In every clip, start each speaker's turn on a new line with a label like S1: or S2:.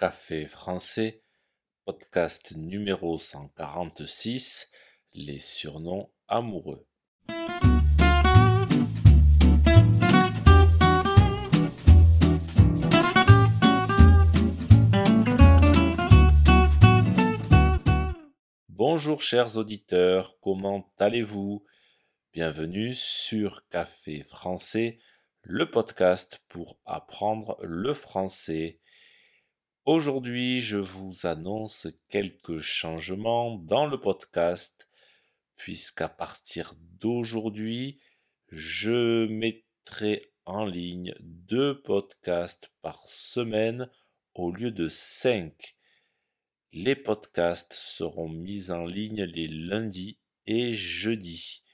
S1: Café français, podcast numéro 146, les surnoms amoureux. Bonjour chers auditeurs, comment allez-vous? Bienvenue sur Café français, le podcast pour apprendre le français. Aujourd'hui, je vous annonce quelques changements dans le podcast, puisqu'à partir d'aujourd'hui, je mettrai en ligne deux podcasts par semaine au lieu de cinq. Les podcasts seront mis en ligne les lundis et jeudis,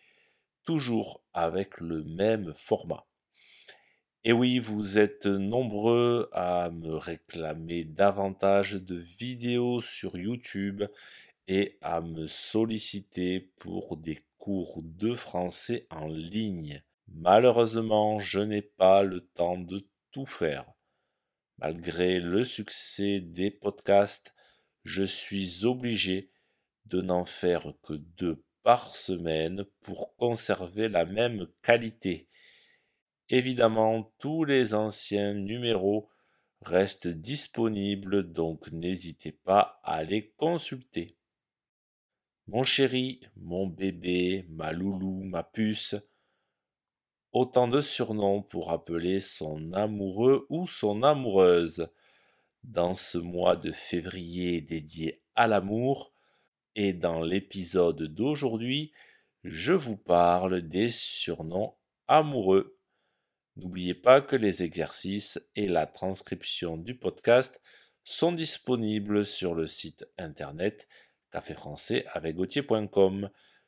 S1: toujours avec le même format. Et oui, vous êtes nombreux à me réclamer davantage de vidéos sur YouTube et à me solliciter pour des cours de français en ligne. Malheureusement, je n'ai pas le temps de tout faire. Malgré le succès des podcasts, je suis obligé de n'en faire que deux par semaine pour conserver la même qualité. Évidemment, tous les anciens numéros restent disponibles, donc n'hésitez pas à les consulter. Mon chéri, mon bébé, ma loulou, ma puce, autant de surnoms pour appeler son amoureux ou son amoureuse. Dans ce mois de février dédié à l'amour, et dans l'épisode d'aujourd'hui, je vous parle des surnoms amoureux. N'oubliez pas que les exercices et la transcription du podcast sont disponibles sur le site internet caféfrançais avec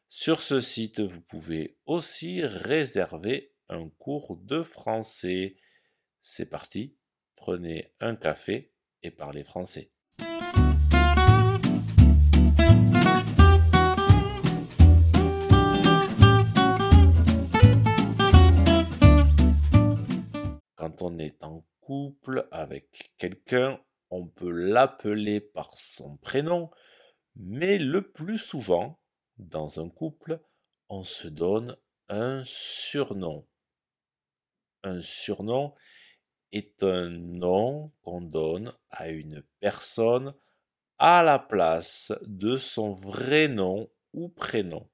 S1: Sur ce site, vous pouvez aussi réserver un cours de français. C'est parti, prenez un café et parlez français. Quelqu'un, on peut l'appeler par son prénom, mais le plus souvent, dans un couple, on se donne un surnom. Un surnom est un nom qu'on donne à une personne à la place de son vrai nom ou prénom.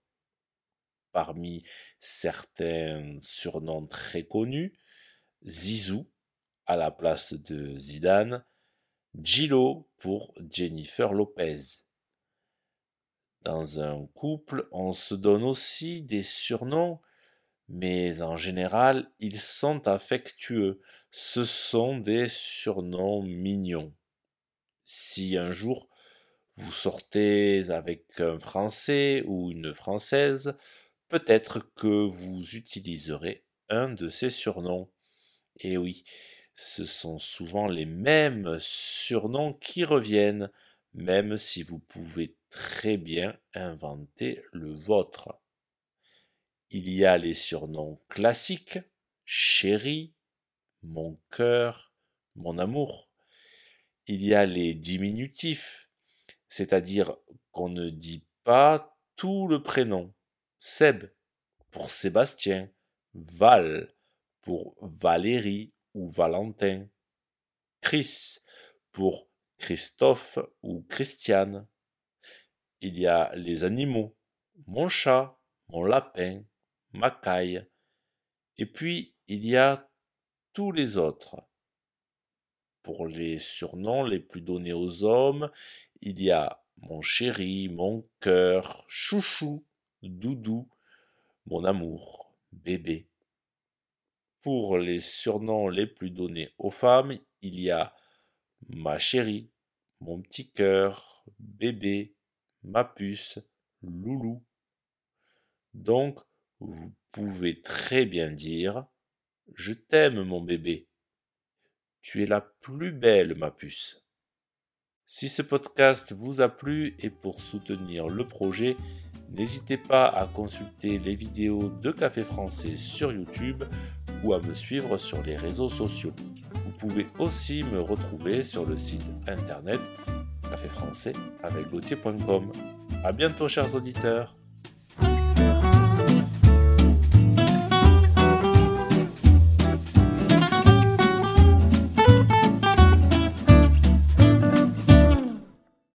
S1: Parmi certains surnoms très connus, Zizou à la place de Zidane, Gilo pour Jennifer Lopez. Dans un couple, on se donne aussi des surnoms, mais en général, ils sont affectueux. Ce sont des surnoms mignons. Si un jour vous sortez avec un Français ou une Française, peut-être que vous utiliserez un de ces surnoms. Et oui, ce sont souvent les mêmes surnoms qui reviennent, même si vous pouvez très bien inventer le vôtre. Il y a les surnoms classiques, chéri, mon cœur, mon amour. Il y a les diminutifs, c'est-à-dire qu'on ne dit pas tout le prénom. Seb pour Sébastien, Val pour Valérie ou Valentin, Chris pour Christophe ou Christiane. Il y a les animaux, mon chat, mon lapin, ma caille. Et puis il y a tous les autres. Pour les surnoms les plus donnés aux hommes, il y a mon chéri, mon cœur, chouchou, doudou, mon amour, bébé. Pour les surnoms les plus donnés aux femmes, il y a ma chérie, mon petit cœur, bébé, ma puce, loulou. Donc, vous pouvez très bien dire Je t'aime, mon bébé. Tu es la plus belle, ma puce. Si ce podcast vous a plu et pour soutenir le projet, n'hésitez pas à consulter les vidéos de Café Français sur YouTube ou à me suivre sur les réseaux sociaux. Vous pouvez aussi me retrouver sur le site internet café français avec A bientôt chers auditeurs